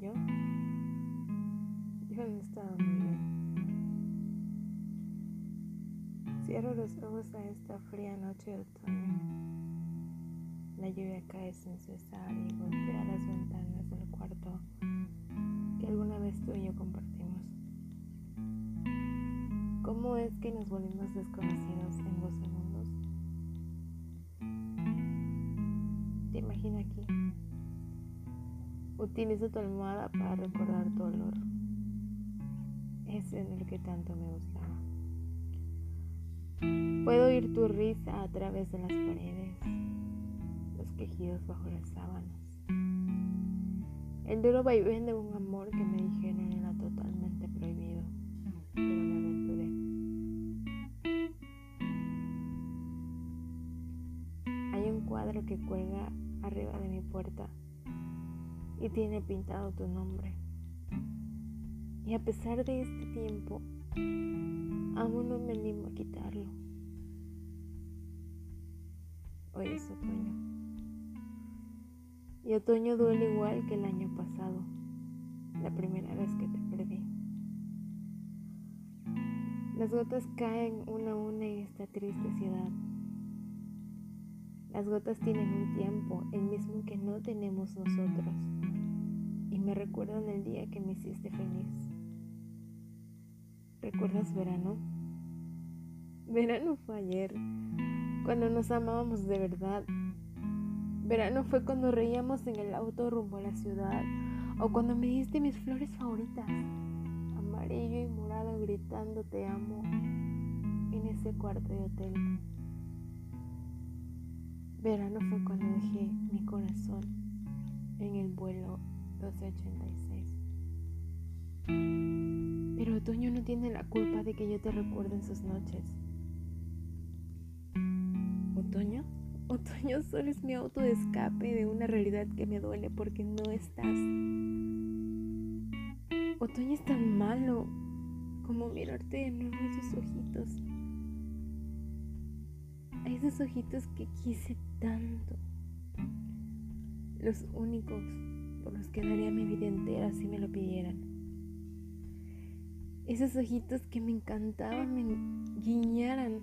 Yo, yo estaba muy bien. Cierro los ojos a esta fría noche de otoño. La lluvia cae sin cesar y golpea las ventanas del cuarto que alguna vez tú y yo compartimos. ¿Cómo es que nos volvimos desconocidos en dos segundos? Te imagino aquí Utilizo tu almohada para recordar tu olor. Ese en el que tanto me gustaba. Puedo oír tu risa a través de las paredes, los quejidos bajo las sábanas, el duro vaivén de un amor que me dijeron era totalmente prohibido, pero me aventuré. Hay un cuadro que cuelga arriba de mi puerta y tiene pintado tu nombre. Y a pesar de este tiempo, aún no me animo a quitarlo. Hoy es otoño. Y otoño duele igual que el año pasado, la primera vez que te perdí. Las gotas caen una a una en esta triste ciudad. Las gotas tienen un tiempo, el mismo que no tenemos nosotros, me recuerdan el día que me hiciste feliz. ¿Recuerdas verano? Verano fue ayer, cuando nos amábamos de verdad. Verano fue cuando reíamos en el auto rumbo a la ciudad, o cuando me diste mis flores favoritas, amarillo y morado gritando te amo en ese cuarto de hotel. Verano fue cuando dejé mi corazón en el vuelo 1286. Pero otoño no tiene la culpa de que yo te recuerde en sus noches. ¿Otoño? Otoño solo es mi auto de escape de una realidad que me duele porque no estás. Otoño es tan malo como mirarte de nuevo a esos ojitos. A esos ojitos que quise tanto. Los únicos los que daría mi vida entera si me lo pidieran. Esos ojitos que me encantaban, me guiñaran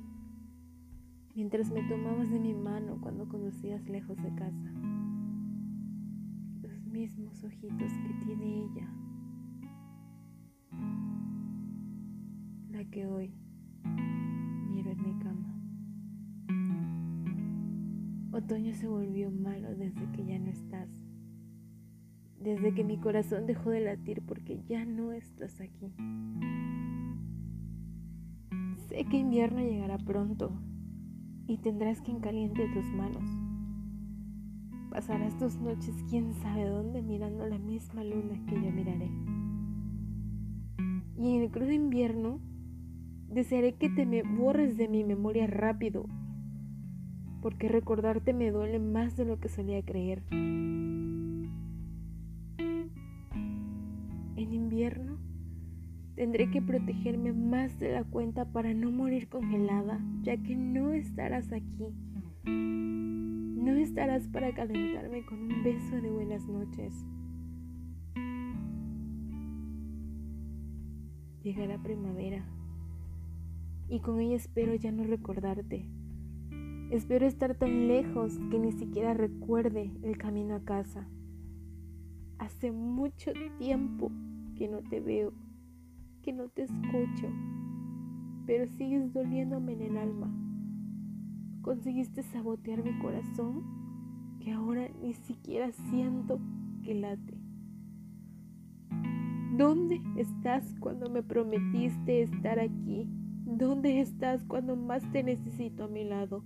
mientras me tomabas de mi mano cuando conducías lejos de casa. Los mismos ojitos que tiene ella. La que hoy miro en mi cama. Otoño se volvió malo desde que ya no estás. Desde que mi corazón dejó de latir porque ya no estás aquí. Sé que invierno llegará pronto y tendrás quien caliente tus manos. Pasarás tus noches quién sabe dónde mirando la misma luna que yo miraré. Y en el crudo invierno desearé que te me borres de mi memoria rápido, porque recordarte me duele más de lo que solía creer. Invierno Tendré que protegerme más de la cuenta para no morir congelada, ya que no estarás aquí. No estarás para calentarme con un beso de buenas noches. Llegará primavera y con ella espero ya no recordarte. Espero estar tan lejos que ni siquiera recuerde el camino a casa. Hace mucho tiempo que no te veo que no te escucho, pero sigues doliéndome en el alma. Conseguiste sabotear mi corazón que ahora ni siquiera siento que late. ¿Dónde estás cuando me prometiste estar aquí? ¿Dónde estás cuando más te necesito a mi lado?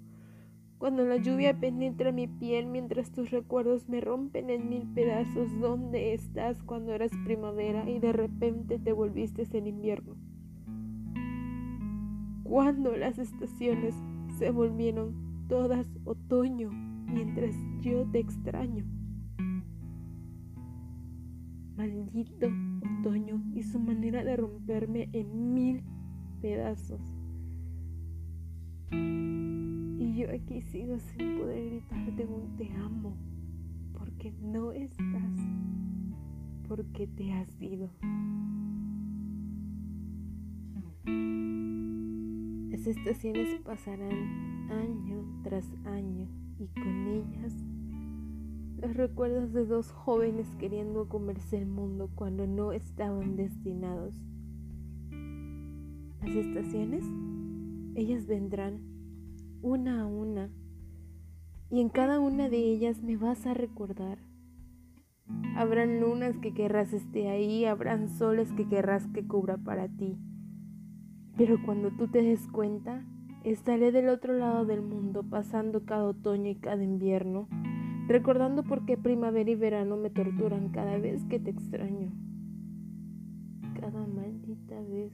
Cuando la lluvia penetra mi piel mientras tus recuerdos me rompen en mil pedazos, ¿dónde estás cuando eras primavera y de repente te volviste en invierno? Cuando las estaciones se volvieron todas otoño mientras yo te extraño. Maldito otoño y su manera de romperme en mil pedazos yo aquí sigo sin poder gritarte un te amo, porque no estás, porque te has ido. Las estaciones pasarán año tras año y con ellas los recuerdos de dos jóvenes queriendo comerse el mundo cuando no estaban destinados. Las estaciones, ellas vendrán una a una y en cada una de ellas me vas a recordar. Habrán lunas que querrás esté ahí, habrán soles que querrás que cubra para ti. Pero cuando tú te des cuenta, estaré del otro lado del mundo pasando cada otoño y cada invierno, recordando por qué primavera y verano me torturan cada vez que te extraño. Cada maldita vez.